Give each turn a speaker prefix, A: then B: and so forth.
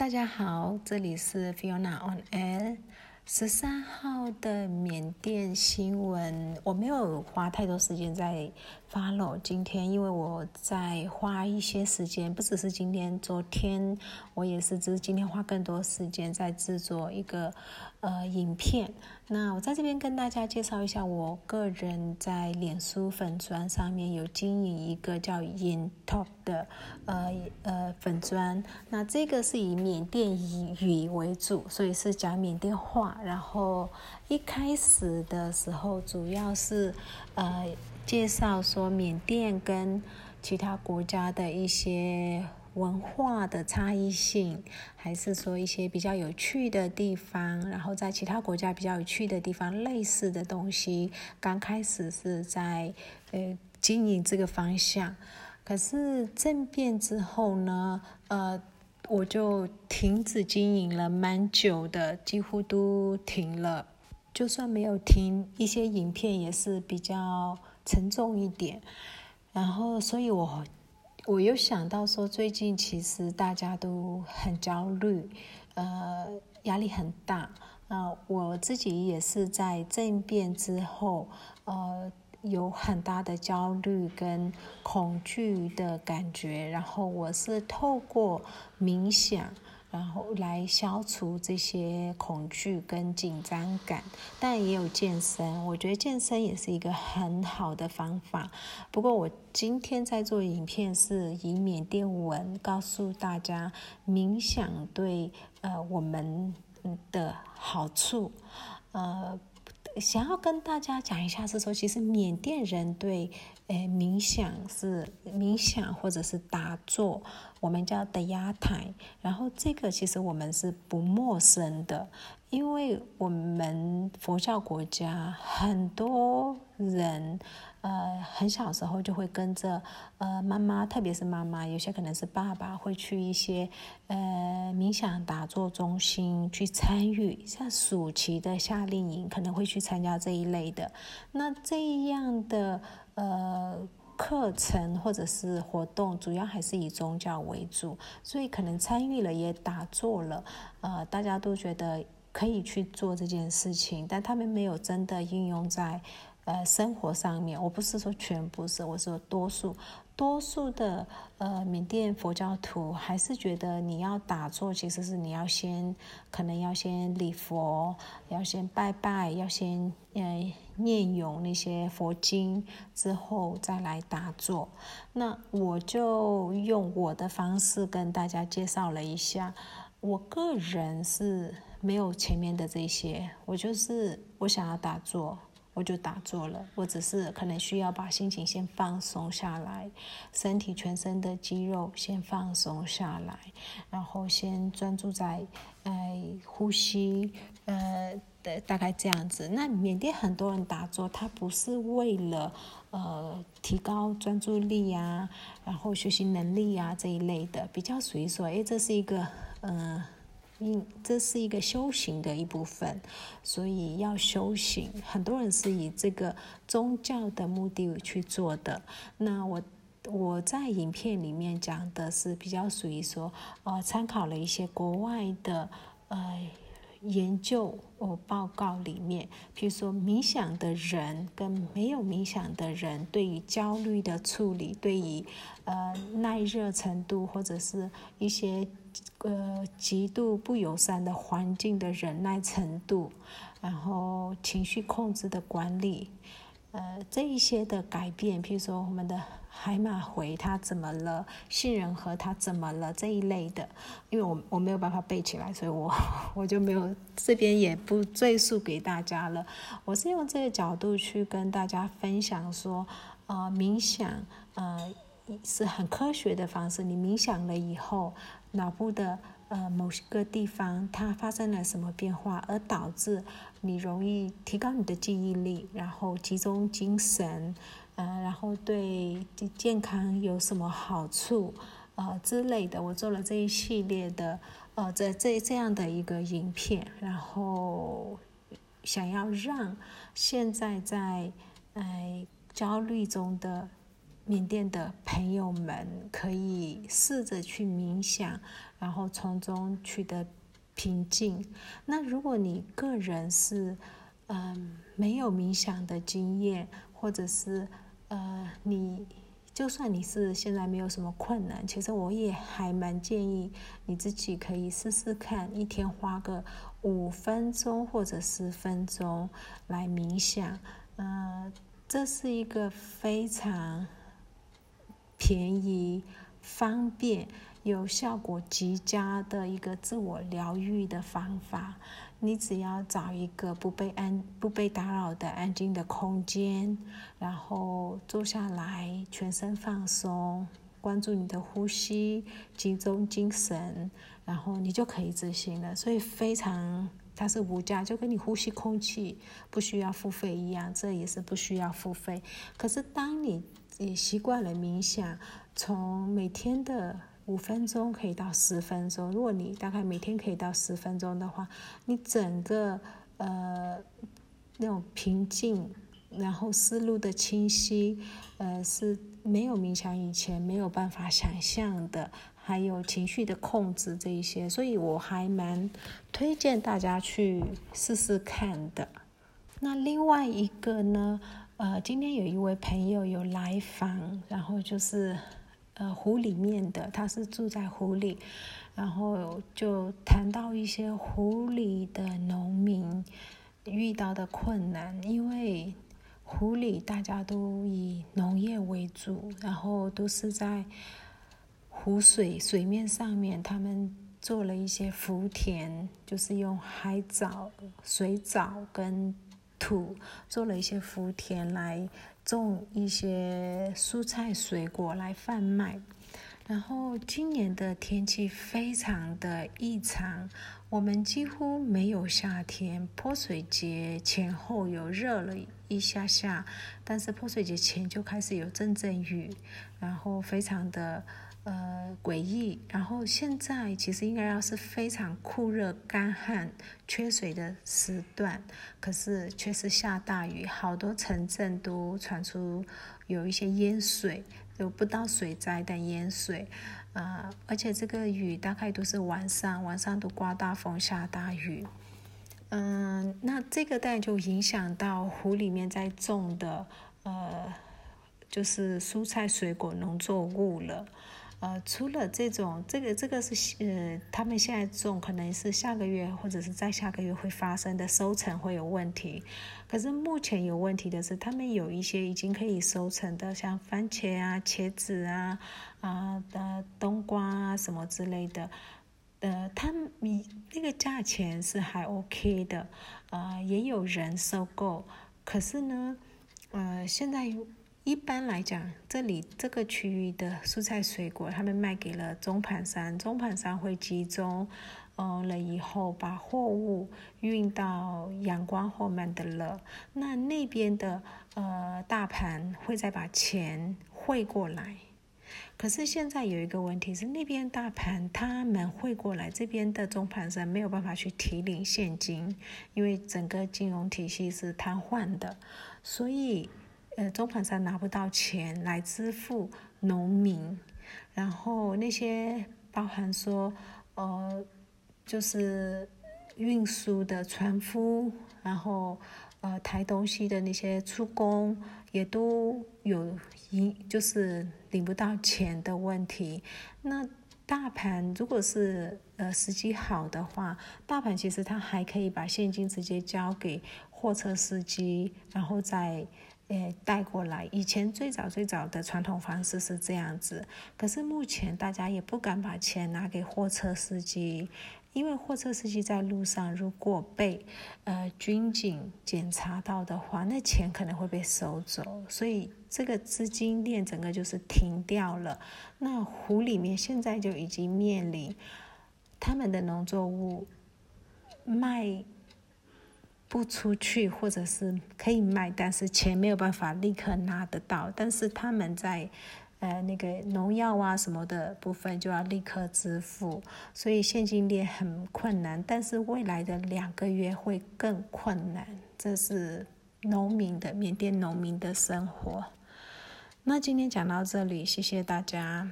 A: 大家好，这里是 Fiona on Air。十三号的缅甸新闻，我没有花太多时间在 follow。今天，因为我在花一些时间，不只是今天，昨天我也是，只是今天花更多时间在制作一个呃影片。那我在这边跟大家介绍一下，我个人在脸书粉砖上面有经营一个叫 In Top 的呃呃粉砖。那这个是以缅甸语为主，所以是讲缅甸话。然后一开始的时候，主要是呃介绍说说缅甸跟其他国家的一些文化的差异性，还是说一些比较有趣的地方，然后在其他国家比较有趣的地方类似的东西。刚开始是在呃经营这个方向，可是政变之后呢，呃。我就停止经营了，蛮久的，几乎都停了。就算没有停，一些影片也是比较沉重一点。然后，所以我我又想到说，最近其实大家都很焦虑，呃，压力很大。那我自己也是在政变之后，呃。有很大的焦虑跟恐惧的感觉，然后我是透过冥想，然后来消除这些恐惧跟紧张感，但也有健身，我觉得健身也是一个很好的方法。不过我今天在做影片是以缅甸文告诉大家冥想对呃我们的好处，呃。想要跟大家讲一下，是说其实缅甸人对诶冥想是冥想或者是打坐，我们叫的压台，然后这个其实我们是不陌生的。因为我们佛教国家很多人，呃，很小时候就会跟着呃妈妈，特别是妈妈，有些可能是爸爸，会去一些呃冥想打坐中心去参与，像暑期的夏令营可能会去参加这一类的。那这样的呃课程或者是活动，主要还是以宗教为主，所以可能参与了也打坐了，呃，大家都觉得。可以去做这件事情，但他们没有真的应用在呃生活上面。我不是说全部是，我说多数，多数的呃缅甸佛教徒还是觉得你要打坐，其实是你要先可能要先礼佛，要先拜拜，要先呃念诵那些佛经之后再来打坐。那我就用我的方式跟大家介绍了一下，我个人是。没有前面的这些，我就是我想要打坐，我就打坐了。我只是可能需要把心情先放松下来，身体全身的肌肉先放松下来，然后先专注在呃呼吸，呃的大概这样子。那缅甸很多人打坐，他不是为了呃提高专注力呀，然后学习能力呀这一类的，比较属于说，哎，这是一个嗯。因这是一个修行的一部分，所以要修行。很多人是以这个宗教的目的去做的。那我我在影片里面讲的是比较属于说，呃，参考了一些国外的呃研究或报告里面，譬如说冥想的人跟没有冥想的人对于焦虑的处理，对于呃耐热程度或者是一些。呃，极度不友善的环境的忍耐程度，然后情绪控制的管理，呃，这一些的改变，譬如说我们的海马回它怎么了，杏仁核它怎么了这一类的，因为我我没有办法背起来，所以我 我就没有这边也不赘述给大家了。我是用这个角度去跟大家分享说，呃，冥想，呃。是很科学的方式。你冥想了以后，脑部的呃某个地方它发生了什么变化，而导致你容易提高你的记忆力，然后集中精神，呃，然后对健康有什么好处，呃之类的。我做了这一系列的呃 这这这样的一个影片，然后想要让现在在呃焦虑中的。缅甸的朋友们可以试着去冥想，然后从中取得平静。那如果你个人是嗯没有冥想的经验，或者是呃你。就算你是现在没有什么困难，其实我也还蛮建议你自己可以试试看，一天花个五分钟或者十分钟来冥想。呃，这是一个非常便宜、方便、有效果极佳的一个自我疗愈的方法。你只要找一个不被安、不被打扰的安静的空间，然后坐下来，全身放松，关注你的呼吸，集中精神，然后你就可以执行了。所以非常，它是无价，就跟你呼吸空气不需要付费一样，这也是不需要付费。可是当你也习惯了冥想，从每天的五分钟可以到十分钟。如果你大概每天可以到十分钟的话，你整个呃那种平静，然后思路的清晰，呃是没有冥想以前没有办法想象的。还有情绪的控制这一些，所以我还蛮推荐大家去试试看的。那另外一个呢，呃，今天有一位朋友有来访，然后就是。呃，湖里面的，他是住在湖里，然后就谈到一些湖里的农民遇到的困难，因为湖里大家都以农业为主，然后都是在湖水水面上面，他们做了一些浮田，就是用海藻、水藻跟土做了一些福田来。种一些蔬菜水果来贩卖，然后今年的天气非常的异常，我们几乎没有夏天。泼水节前后有热了一下下，但是泼水节前就开始有阵阵雨，然后非常的。呃，诡异。然后现在其实应该要是非常酷热、干旱、缺水的时段，可是却是下大雨，好多城镇都传出有一些淹水，有不到水灾但淹水。呃，而且这个雨大概都是晚上，晚上都刮大风、下大雨。嗯，那这个带就影响到湖里面在种的呃，就是蔬菜、水果、农作物了。呃，除了这种，这个这个是呃，他们现在种可能是下个月或者是在下个月会发生的收成会有问题，可是目前有问题的是，他们有一些已经可以收成的，像番茄啊、茄子啊、啊的冬瓜啊什么之类的，呃，他们那个价钱是还 OK 的，呃，也有人收购，可是呢，呃，现在。一般来讲，这里这个区域的蔬菜水果，他们卖给了中盘商，中盘商会集中，呃了以后把货物运到阳光或曼德勒，那那边的呃大盘会再把钱汇过来。可是现在有一个问题是，那边大盘他们汇过来，这边的中盘商没有办法去提领现金，因为整个金融体系是瘫痪的，所以。呃，中盘商拿不到钱来支付农民，然后那些包含说，呃，就是运输的船夫，然后呃抬东西的那些出工，也都有一就是领不到钱的问题。那大盘如果是呃时机好的话，大盘其实他还可以把现金直接交给货车司机，然后再。诶，带过来。以前最早最早的传统方式是这样子，可是目前大家也不敢把钱拿给货车司机，因为货车司机在路上如果被呃军警检查到的话，那钱可能会被收走，所以这个资金链整个就是停掉了。那湖里面现在就已经面临他们的农作物卖。不出去，或者是可以卖，但是钱没有办法立刻拿得到。但是他们在，呃，那个农药啊什么的部分就要立刻支付，所以现金链很困难。但是未来的两个月会更困难，这是农民的缅甸农民的生活。那今天讲到这里，谢谢大家。